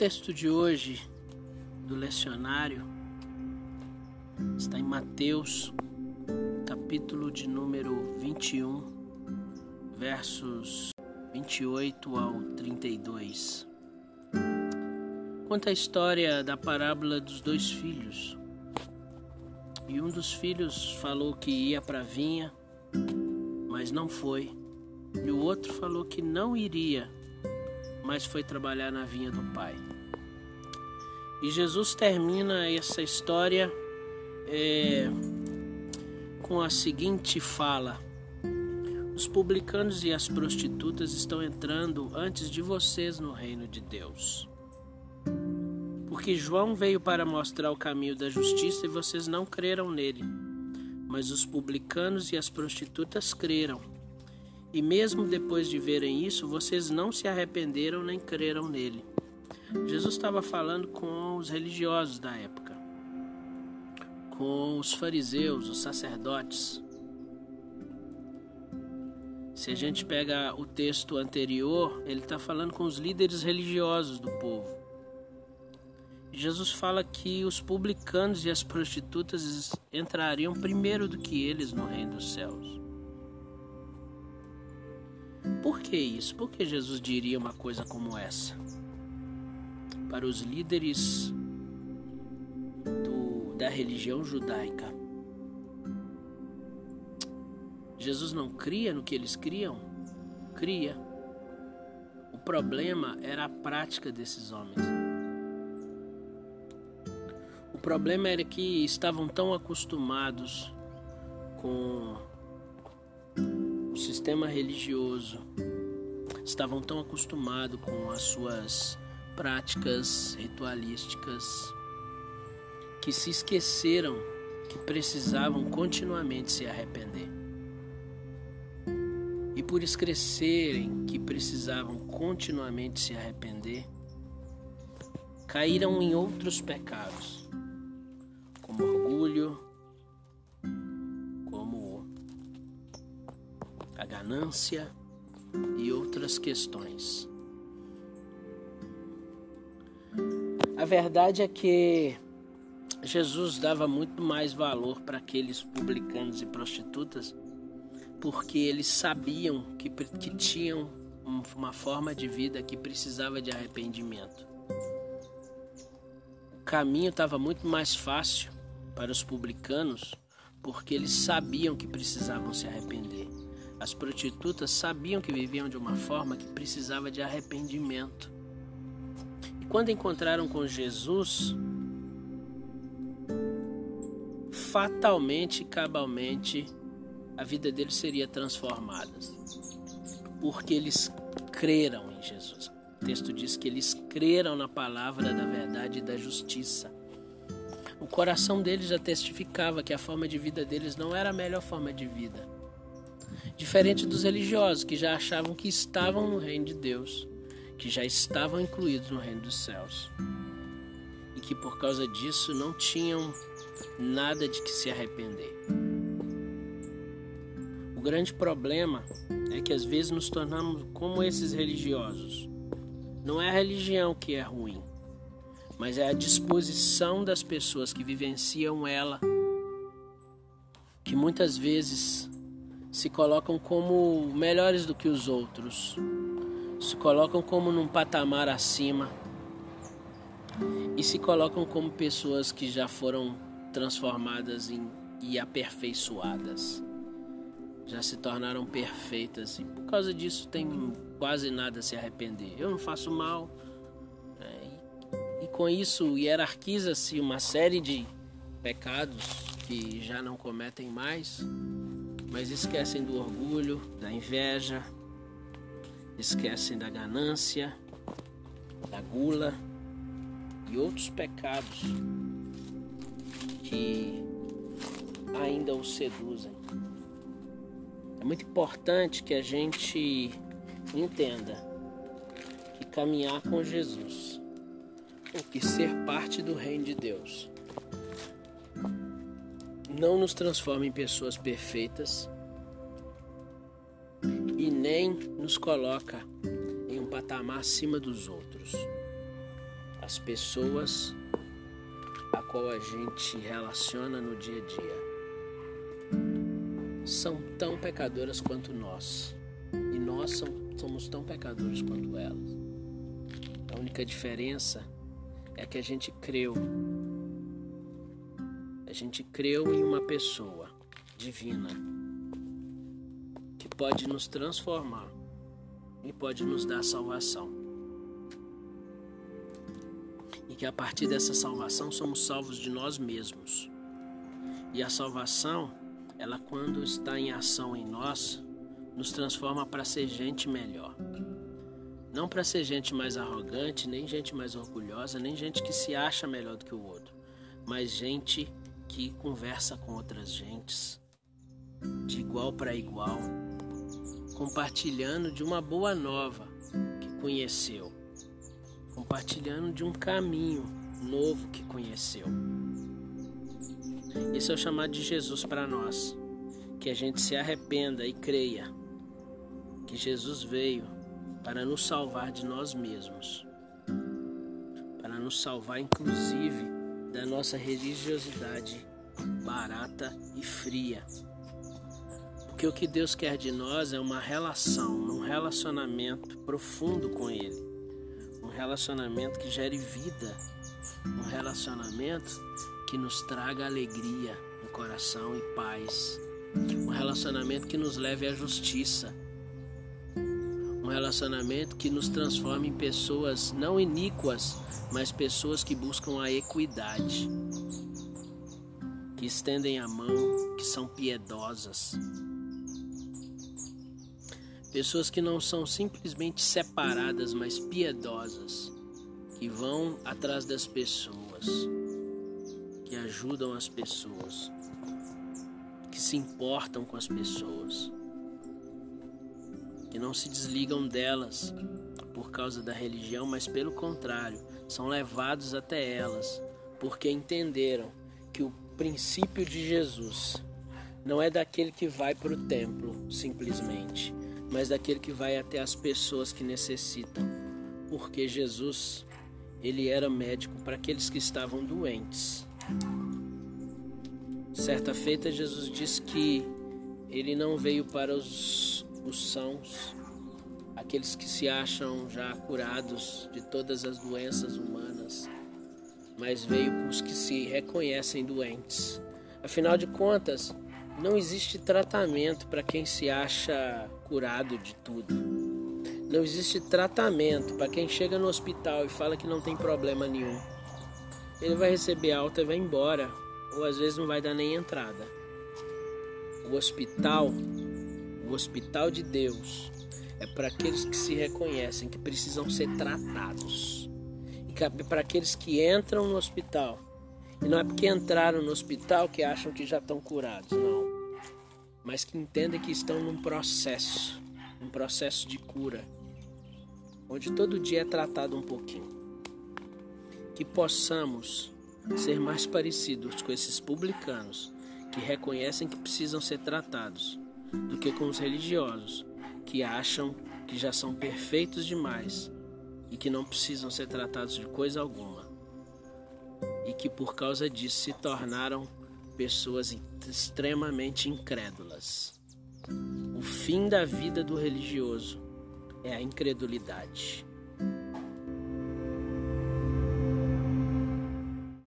texto de hoje do lecionário está em Mateus, capítulo de número 21, versos 28 ao 32. Conta a história da parábola dos dois filhos. E um dos filhos falou que ia para a vinha, mas não foi. E o outro falou que não iria, mas foi trabalhar na vinha do pai. E Jesus termina essa história é, com a seguinte fala: Os publicanos e as prostitutas estão entrando antes de vocês no reino de Deus. Porque João veio para mostrar o caminho da justiça e vocês não creram nele. Mas os publicanos e as prostitutas creram. E mesmo depois de verem isso, vocês não se arrependeram nem creram nele. Jesus estava falando com os religiosos da época, com os fariseus, os sacerdotes. Se a gente pega o texto anterior, ele está falando com os líderes religiosos do povo. Jesus fala que os publicanos e as prostitutas entrariam primeiro do que eles no reino dos céus. Por que isso? Por que Jesus diria uma coisa como essa? para os líderes do, da religião judaica. Jesus não cria no que eles criam? Cria. O problema era a prática desses homens. O problema era que estavam tão acostumados com sistema religioso, estavam tão acostumados com as suas práticas ritualísticas que se esqueceram que precisavam continuamente se arrepender. E por esquecerem que precisavam continuamente se arrepender, caíram em outros pecados, como orgulho, ganância e outras questões. A verdade é que Jesus dava muito mais valor para aqueles publicanos e prostitutas porque eles sabiam que, que tinham uma forma de vida que precisava de arrependimento. O caminho estava muito mais fácil para os publicanos porque eles sabiam que precisavam se arrepender. As prostitutas sabiam que viviam de uma forma que precisava de arrependimento. Quando encontraram com Jesus, fatalmente, cabalmente, a vida deles seria transformada. Porque eles creram em Jesus. O texto diz que eles creram na palavra da verdade e da justiça. O coração deles já testificava que a forma de vida deles não era a melhor forma de vida. Diferente dos religiosos que já achavam que estavam no reino de Deus que já estavam incluídos no reino dos céus e que por causa disso não tinham nada de que se arrepender. O grande problema é que às vezes nos tornamos como esses religiosos. Não é a religião que é ruim, mas é a disposição das pessoas que vivenciam ela, que muitas vezes se colocam como melhores do que os outros, se colocam como num patamar acima e se colocam como pessoas que já foram transformadas em, e aperfeiçoadas. Já se tornaram perfeitas e por causa disso tem quase nada a se arrepender. Eu não faço mal. Né? E, e com isso hierarquiza-se uma série de pecados que já não cometem mais, mas esquecem do orgulho, da inveja, esquecem da ganância, da gula e outros pecados que ainda os seduzem. É muito importante que a gente entenda que caminhar com Jesus, ou que ser parte do reino de Deus, não nos transforma em pessoas perfeitas e nem nos coloca em um patamar acima dos outros. as pessoas a qual a gente relaciona no dia a dia são tão pecadoras quanto nós e nós somos tão pecadores quanto elas. A única diferença é que a gente creu. A gente creu em uma pessoa divina que pode nos transformar e pode nos dar salvação. E que a partir dessa salvação somos salvos de nós mesmos. E a salvação, ela quando está em ação em nós, nos transforma para ser gente melhor. Não para ser gente mais arrogante, nem gente mais orgulhosa, nem gente que se acha melhor do que o outro, mas gente que conversa com outras gentes, de igual para igual, compartilhando de uma boa nova que conheceu, compartilhando de um caminho novo que conheceu. Esse é o chamado de Jesus para nós, que a gente se arrependa e creia que Jesus veio para nos salvar de nós mesmos, para nos salvar inclusive da nossa religiosidade barata e fria. Porque o que Deus quer de nós é uma relação, um relacionamento profundo com Ele, um relacionamento que gere vida, um relacionamento que nos traga alegria no coração e paz, um relacionamento que nos leve à justiça relacionamento que nos transforma em pessoas não iníquas, mas pessoas que buscam a equidade, que estendem a mão, que são piedosas. Pessoas que não são simplesmente separadas, mas piedosas, que vão atrás das pessoas, que ajudam as pessoas, que se importam com as pessoas que não se desligam delas por causa da religião, mas pelo contrário, são levados até elas, porque entenderam que o princípio de Jesus não é daquele que vai para o templo simplesmente, mas daquele que vai até as pessoas que necessitam, porque Jesus ele era médico para aqueles que estavam doentes. Certa feita Jesus disse que ele não veio para os os sãos, aqueles que se acham já curados de todas as doenças humanas, mas veio para os que se reconhecem doentes. Afinal de contas, não existe tratamento para quem se acha curado de tudo. Não existe tratamento para quem chega no hospital e fala que não tem problema nenhum. Ele vai receber alta e vai embora, ou às vezes não vai dar nem entrada. O hospital o hospital de Deus é para aqueles que se reconhecem que precisam ser tratados. E é para aqueles que entram no hospital. E não é porque entraram no hospital que acham que já estão curados, não. Mas que entendem que estão num processo, um processo de cura, onde todo dia é tratado um pouquinho. Que possamos ser mais parecidos com esses publicanos que reconhecem que precisam ser tratados do que com os religiosos, que acham que já são perfeitos demais e que não precisam ser tratados de coisa alguma, e que por causa disso se tornaram pessoas extremamente incrédulas. O fim da vida do religioso é a incredulidade.